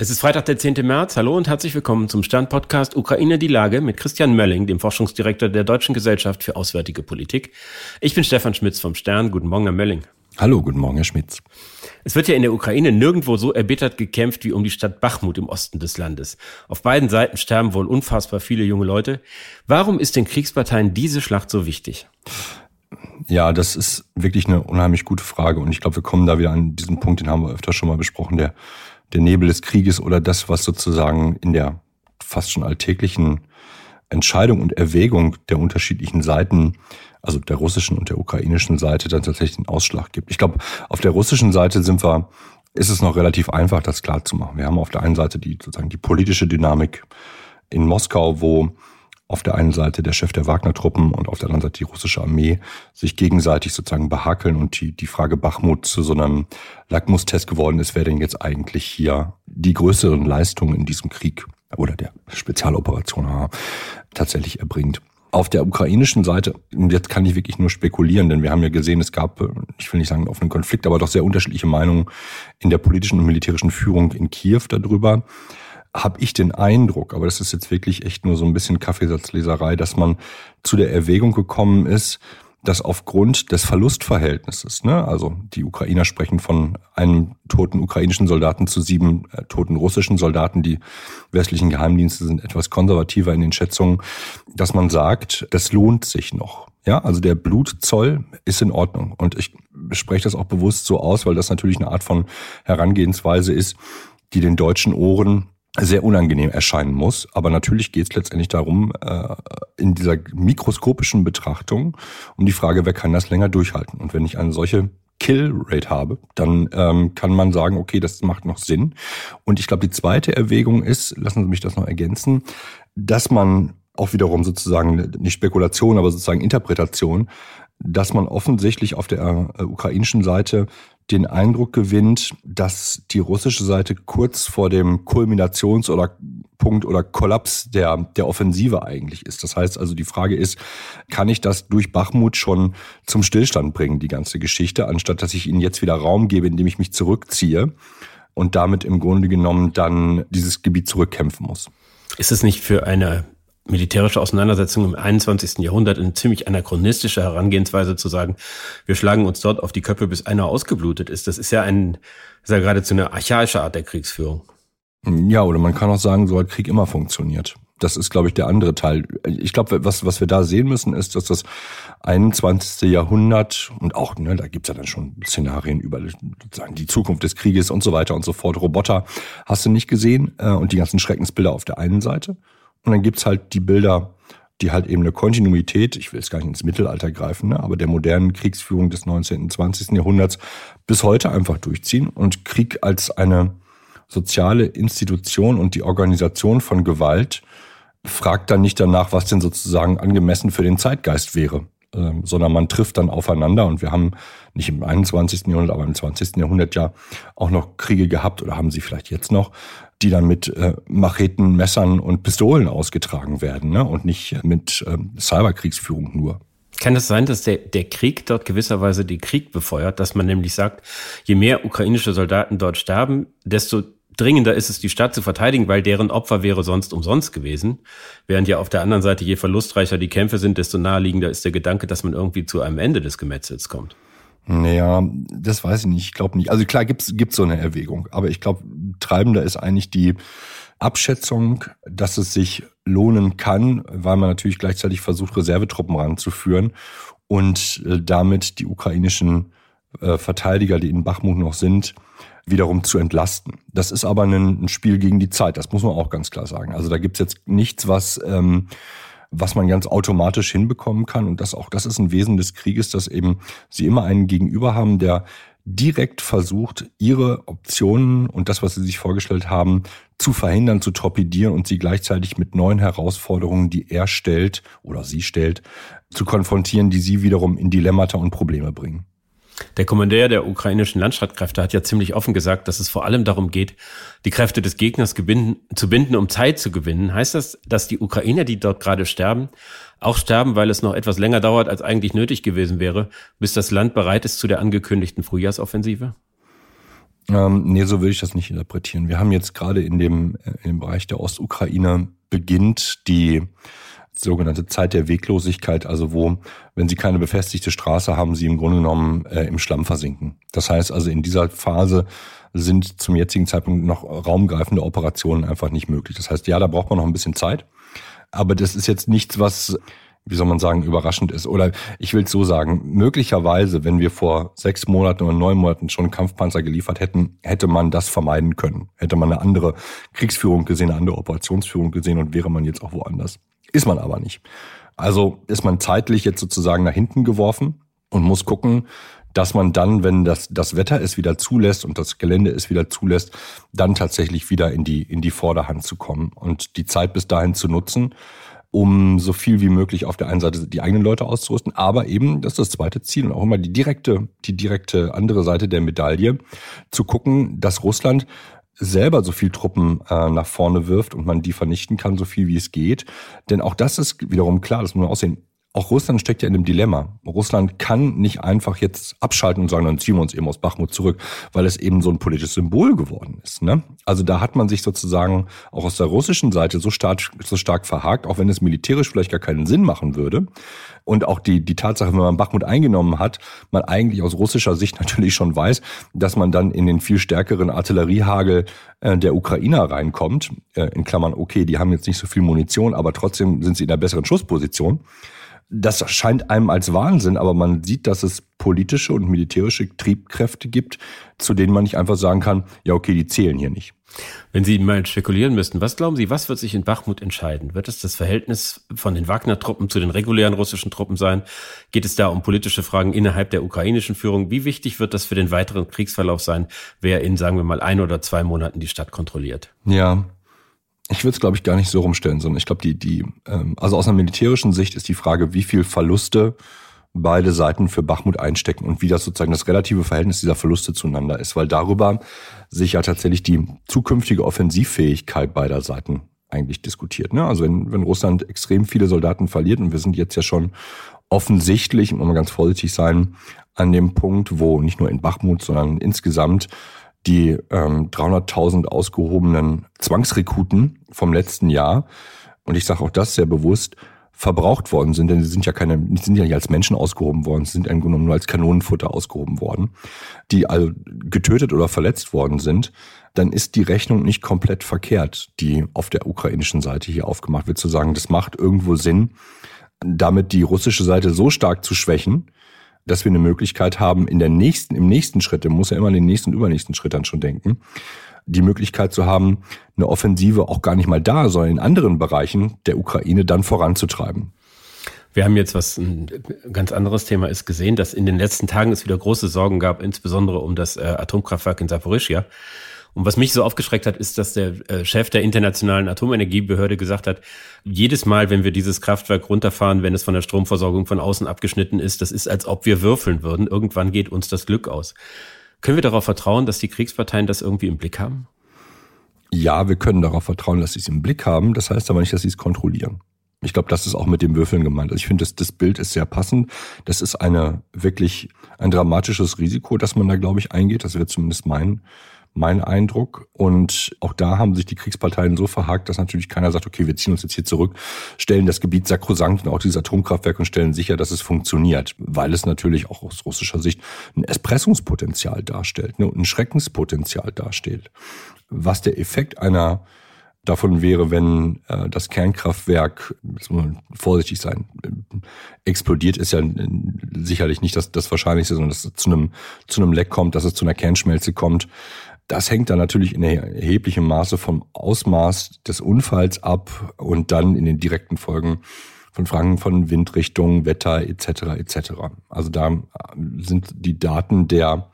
Es ist Freitag, der 10. März. Hallo und herzlich willkommen zum Stern-Podcast Ukraine die Lage mit Christian Mölling, dem Forschungsdirektor der Deutschen Gesellschaft für Auswärtige Politik. Ich bin Stefan Schmitz vom Stern. Guten Morgen, Herr Mölling. Hallo, guten Morgen, Herr Schmitz. Es wird ja in der Ukraine nirgendwo so erbittert gekämpft wie um die Stadt Bachmut im Osten des Landes. Auf beiden Seiten sterben wohl unfassbar viele junge Leute. Warum ist den Kriegsparteien diese Schlacht so wichtig? Ja, das ist wirklich eine unheimlich gute Frage und ich glaube, wir kommen da wieder an diesen Punkt, den haben wir öfter schon mal besprochen, der der Nebel des Krieges oder das, was sozusagen in der fast schon alltäglichen Entscheidung und Erwägung der unterschiedlichen Seiten, also der russischen und der ukrainischen Seite, dann tatsächlich den Ausschlag gibt. Ich glaube, auf der russischen Seite sind wir, ist es noch relativ einfach, das klar zu machen. Wir haben auf der einen Seite die sozusagen die politische Dynamik in Moskau, wo auf der einen Seite der Chef der Wagner-Truppen und auf der anderen Seite die russische Armee sich gegenseitig sozusagen behakeln und die, die Frage Bachmut zu so einem Lackmustest geworden ist, wer denn jetzt eigentlich hier die größeren Leistungen in diesem Krieg oder der Spezialoperation tatsächlich erbringt. Auf der ukrainischen Seite, jetzt kann ich wirklich nur spekulieren, denn wir haben ja gesehen, es gab, ich will nicht sagen einen offenen Konflikt, aber doch sehr unterschiedliche Meinungen in der politischen und militärischen Führung in Kiew darüber habe ich den Eindruck, aber das ist jetzt wirklich echt nur so ein bisschen Kaffeesatzleserei, dass man zu der Erwägung gekommen ist, dass aufgrund des Verlustverhältnisses, ne, also die Ukrainer sprechen von einem toten ukrainischen Soldaten zu sieben äh, toten russischen Soldaten, die westlichen Geheimdienste sind etwas konservativer in den Schätzungen, dass man sagt, das lohnt sich noch. Ja, also der Blutzoll ist in Ordnung. Und ich spreche das auch bewusst so aus, weil das natürlich eine Art von Herangehensweise ist, die den deutschen Ohren sehr unangenehm erscheinen muss. Aber natürlich geht es letztendlich darum, äh, in dieser mikroskopischen Betrachtung, um die Frage, wer kann das länger durchhalten? Und wenn ich eine solche Kill-Rate habe, dann ähm, kann man sagen, okay, das macht noch Sinn. Und ich glaube, die zweite Erwägung ist, lassen Sie mich das noch ergänzen, dass man auch wiederum sozusagen nicht Spekulation, aber sozusagen Interpretation, dass man offensichtlich auf der äh, ukrainischen Seite den Eindruck gewinnt, dass die russische Seite kurz vor dem Kulminations- oder Punkt oder Kollaps der, der Offensive eigentlich ist. Das heißt also, die Frage ist, kann ich das durch Bachmut schon zum Stillstand bringen, die ganze Geschichte, anstatt dass ich ihnen jetzt wieder Raum gebe, indem ich mich zurückziehe und damit im Grunde genommen dann dieses Gebiet zurückkämpfen muss. Ist es nicht für eine militärische Auseinandersetzung im 21. Jahrhundert eine ziemlich anachronistische Herangehensweise zu sagen, wir schlagen uns dort auf die Köpfe, bis einer ausgeblutet ist. Das ist ja ein, ist ja geradezu eine archaische Art der Kriegsführung. Ja, oder man kann auch sagen, so hat Krieg immer funktioniert. Das ist, glaube ich, der andere Teil. Ich glaube, was, was wir da sehen müssen, ist, dass das 21. Jahrhundert und auch, ne, da gibt's ja dann schon Szenarien über sozusagen die Zukunft des Krieges und so weiter und so fort. Roboter hast du nicht gesehen äh, und die ganzen Schreckensbilder auf der einen Seite. Und dann gibt's halt die Bilder, die halt eben eine Kontinuität, ich will jetzt gar nicht ins Mittelalter greifen, ne, aber der modernen Kriegsführung des 19. und 20. Jahrhunderts bis heute einfach durchziehen und Krieg als eine soziale Institution und die Organisation von Gewalt fragt dann nicht danach, was denn sozusagen angemessen für den Zeitgeist wäre, ähm, sondern man trifft dann aufeinander und wir haben nicht im 21. Jahrhundert, aber im 20. Jahrhundert ja auch noch Kriege gehabt oder haben sie vielleicht jetzt noch, die dann mit äh, Macheten, Messern und Pistolen ausgetragen werden ne? und nicht mit ähm, Cyberkriegsführung nur. Kann es sein, dass der, der Krieg dort gewisserweise den Krieg befeuert, dass man nämlich sagt, je mehr ukrainische Soldaten dort sterben, desto dringender ist es, die Stadt zu verteidigen, weil deren Opfer wäre sonst umsonst gewesen. Während ja auf der anderen Seite, je verlustreicher die Kämpfe sind, desto naheliegender ist der Gedanke, dass man irgendwie zu einem Ende des Gemetzels kommt. Naja, das weiß ich nicht. Ich glaube nicht. Also klar gibt's gibt's so eine Erwägung, aber ich glaube, treibender ist eigentlich die Abschätzung, dass es sich lohnen kann, weil man natürlich gleichzeitig versucht, Reservetruppen ranzuführen und äh, damit die ukrainischen äh, Verteidiger, die in Bachmut noch sind, wiederum zu entlasten. Das ist aber ein, Spiel gegen die Zeit, das muss man auch ganz klar sagen. Also da gibt's jetzt nichts, was ähm, was man ganz automatisch hinbekommen kann. Und das auch, das ist ein Wesen des Krieges, dass eben sie immer einen Gegenüber haben, der direkt versucht, ihre Optionen und das, was sie sich vorgestellt haben, zu verhindern, zu torpedieren und sie gleichzeitig mit neuen Herausforderungen, die er stellt oder sie stellt, zu konfrontieren, die sie wiederum in Dilemmata und Probleme bringen. Der Kommandeur der ukrainischen Landstreitkräfte hat ja ziemlich offen gesagt, dass es vor allem darum geht, die Kräfte des Gegners zu binden, um Zeit zu gewinnen. Heißt das, dass die Ukrainer, die dort gerade sterben, auch sterben, weil es noch etwas länger dauert, als eigentlich nötig gewesen wäre, bis das Land bereit ist zu der angekündigten Frühjahrsoffensive? Ähm, nee, so würde ich das nicht interpretieren. Wir haben jetzt gerade in dem, in dem Bereich der Ostukraine beginnt die sogenannte Zeit der Weglosigkeit, also wo, wenn sie keine befestigte Straße haben, sie im Grunde genommen äh, im Schlamm versinken. Das heißt also, in dieser Phase sind zum jetzigen Zeitpunkt noch raumgreifende Operationen einfach nicht möglich. Das heißt, ja, da braucht man noch ein bisschen Zeit. Aber das ist jetzt nichts, was wie soll man sagen, überraschend ist. Oder ich will es so sagen, möglicherweise, wenn wir vor sechs Monaten oder neun Monaten schon Kampfpanzer geliefert hätten, hätte man das vermeiden können. Hätte man eine andere Kriegsführung gesehen, eine andere Operationsführung gesehen und wäre man jetzt auch woanders. Ist man aber nicht. Also ist man zeitlich jetzt sozusagen nach hinten geworfen und muss gucken, dass man dann, wenn das, das Wetter es wieder zulässt und das Gelände es wieder zulässt, dann tatsächlich wieder in die, in die Vorderhand zu kommen und die Zeit bis dahin zu nutzen um so viel wie möglich auf der einen Seite die eigenen Leute auszurüsten, aber eben, das ist das zweite Ziel und auch immer die direkte, die direkte andere Seite der Medaille, zu gucken, dass Russland selber so viel Truppen äh, nach vorne wirft und man die vernichten kann, so viel wie es geht. Denn auch das ist wiederum klar, das muss man aussehen auch Russland steckt ja in einem Dilemma. Russland kann nicht einfach jetzt abschalten und sagen, dann ziehen wir uns eben aus Bachmut zurück, weil es eben so ein politisches Symbol geworden ist. Ne? Also da hat man sich sozusagen auch aus der russischen Seite so stark, so stark verhakt, auch wenn es militärisch vielleicht gar keinen Sinn machen würde. Und auch die, die Tatsache, wenn man Bachmut eingenommen hat, man eigentlich aus russischer Sicht natürlich schon weiß, dass man dann in den viel stärkeren Artilleriehagel äh, der Ukrainer reinkommt. Äh, in Klammern, okay, die haben jetzt nicht so viel Munition, aber trotzdem sind sie in einer besseren Schussposition das scheint einem als Wahnsinn, aber man sieht, dass es politische und militärische Triebkräfte gibt, zu denen man nicht einfach sagen kann, ja, okay, die zählen hier nicht. Wenn Sie mal spekulieren müssten, was glauben Sie, was wird sich in Bachmut entscheiden? Wird es das Verhältnis von den Wagner-Truppen zu den regulären russischen Truppen sein? Geht es da um politische Fragen innerhalb der ukrainischen Führung? Wie wichtig wird das für den weiteren Kriegsverlauf sein, wer in, sagen wir mal, ein oder zwei Monaten die Stadt kontrolliert? Ja, ich würde es, glaube ich, gar nicht so rumstellen, sondern ich glaube, die, die, ähm, also aus einer militärischen Sicht ist die Frage, wie viel Verluste beide Seiten für Bachmut einstecken und wie das sozusagen das relative Verhältnis dieser Verluste zueinander ist, weil darüber sich ja tatsächlich die zukünftige Offensivfähigkeit beider Seiten eigentlich diskutiert. Ne? Also wenn, wenn Russland extrem viele Soldaten verliert, und wir sind jetzt ja schon offensichtlich, muss man ganz vorsichtig sein, an dem Punkt, wo nicht nur in Bachmut, sondern insgesamt die ähm, 300.000 ausgehobenen Zwangsrekruten vom letzten Jahr, und ich sage auch das sehr bewusst, verbraucht worden sind, denn sie sind ja keine, sind ja nicht als Menschen ausgehoben worden, sie sind im Grunde nur als Kanonenfutter ausgehoben worden, die also getötet oder verletzt worden sind, dann ist die Rechnung nicht komplett verkehrt, die auf der ukrainischen Seite hier aufgemacht wird, zu sagen, das macht irgendwo Sinn, damit die russische Seite so stark zu schwächen, dass wir eine Möglichkeit haben, in der nächsten, im nächsten Schritt, man muss ja immer in den nächsten und übernächsten Schritt dann schon denken, die Möglichkeit zu haben, eine Offensive auch gar nicht mal da, sondern in anderen Bereichen der Ukraine dann voranzutreiben. Wir haben jetzt, was ein ganz anderes Thema ist, gesehen, dass in den letzten Tagen es wieder große Sorgen gab, insbesondere um das äh, Atomkraftwerk in Saporischia. Und was mich so aufgeschreckt hat, ist, dass der äh, Chef der Internationalen Atomenergiebehörde gesagt hat, jedes Mal, wenn wir dieses Kraftwerk runterfahren, wenn es von der Stromversorgung von außen abgeschnitten ist, das ist, als ob wir würfeln würden. Irgendwann geht uns das Glück aus. Können wir darauf vertrauen, dass die Kriegsparteien das irgendwie im Blick haben? Ja, wir können darauf vertrauen, dass sie es im Blick haben. Das heißt aber nicht, dass sie es kontrollieren. Ich glaube, das ist auch mit dem Würfeln gemeint. Also ich finde, das, das Bild ist sehr passend. Das ist eine wirklich ein dramatisches Risiko, das man da, glaube ich, eingeht. Das wäre zumindest mein mein Eindruck. Und auch da haben sich die Kriegsparteien so verhakt, dass natürlich keiner sagt, okay, wir ziehen uns jetzt hier zurück, stellen das Gebiet sakrosankt und auch dieses Atomkraftwerk und stellen sicher, dass es funktioniert, weil es natürlich auch aus russischer Sicht ein Espressungspotenzial darstellt ne, und ein Schreckenspotenzial darstellt. Was der Effekt einer davon wäre, wenn äh, das Kernkraftwerk, muss man vorsichtig sein, explodiert, ist ja sicherlich nicht das, das Wahrscheinlichste, sondern dass es zu einem, zu einem Leck kommt, dass es zu einer Kernschmelze kommt. Das hängt dann natürlich in erheblichem Maße vom Ausmaß des Unfalls ab und dann in den direkten Folgen von Fragen von Windrichtung, Wetter etc. etc. Also da sind die Daten der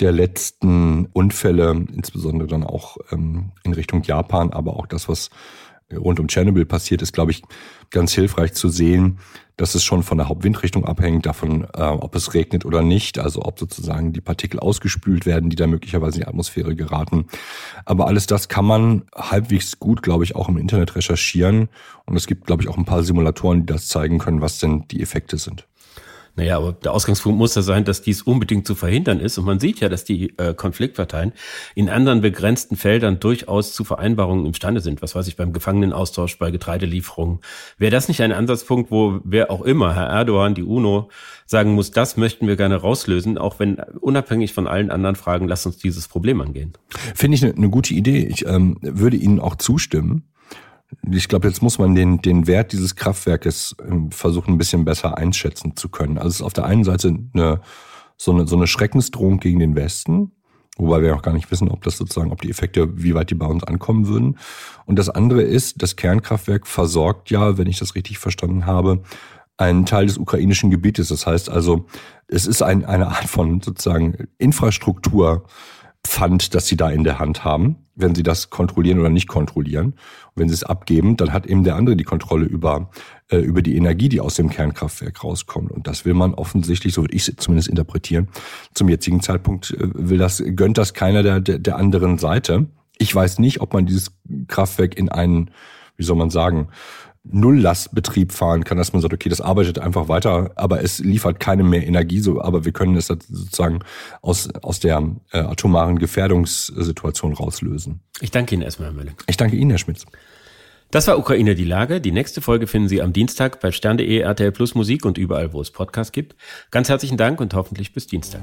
der letzten Unfälle, insbesondere dann auch ähm, in Richtung Japan, aber auch das, was rund um Tschernobyl passiert ist, glaube ich, ganz hilfreich zu sehen, dass es schon von der Hauptwindrichtung abhängt, davon, äh, ob es regnet oder nicht, also ob sozusagen die Partikel ausgespült werden, die da möglicherweise in die Atmosphäre geraten. Aber alles das kann man halbwegs gut, glaube ich, auch im Internet recherchieren. Und es gibt, glaube ich, auch ein paar Simulatoren, die das zeigen können, was denn die Effekte sind. Naja, aber der Ausgangspunkt muss ja sein, dass dies unbedingt zu verhindern ist. Und man sieht ja, dass die äh, Konfliktparteien in anderen begrenzten Feldern durchaus zu Vereinbarungen imstande sind. Was weiß ich, beim Gefangenenaustausch, bei Getreidelieferungen. Wäre das nicht ein Ansatzpunkt, wo wer auch immer, Herr Erdogan, die UNO, sagen muss, das möchten wir gerne rauslösen, auch wenn unabhängig von allen anderen Fragen, lasst uns dieses Problem angehen. Finde ich eine, eine gute Idee. Ich ähm, würde Ihnen auch zustimmen. Ich glaube, jetzt muss man den, den Wert dieses Kraftwerkes ähm, versuchen, ein bisschen besser einschätzen zu können. Also es ist auf der einen Seite eine, so, eine, so eine Schreckensdrohung gegen den Westen, wobei wir auch gar nicht wissen, ob das sozusagen, ob die Effekte, wie weit die bei uns ankommen würden. Und das andere ist, das Kernkraftwerk versorgt ja, wenn ich das richtig verstanden habe, einen Teil des ukrainischen Gebietes. Das heißt also, es ist ein, eine Art von sozusagen Infrastruktur, Pfand, das sie da in der Hand haben, wenn sie das kontrollieren oder nicht kontrollieren. Und wenn sie es abgeben, dann hat eben der andere die Kontrolle über, äh, über die Energie, die aus dem Kernkraftwerk rauskommt. Und das will man offensichtlich, so würde ich es zumindest interpretieren, zum jetzigen Zeitpunkt äh, will das, gönnt das keiner der, der, der anderen Seite. Ich weiß nicht, ob man dieses Kraftwerk in einen, wie soll man sagen, Nulllastbetrieb fahren kann, dass man sagt, okay, das arbeitet einfach weiter, aber es liefert keine mehr Energie, so, aber wir können es sozusagen aus, aus der äh, atomaren Gefährdungssituation rauslösen. Ich danke Ihnen erstmal, Herr Mölling. Ich danke Ihnen, Herr Schmitz. Das war Ukraine die Lage. Die nächste Folge finden Sie am Dienstag bei stern.de, RTL Plus Musik und überall, wo es Podcasts gibt. Ganz herzlichen Dank und hoffentlich bis Dienstag.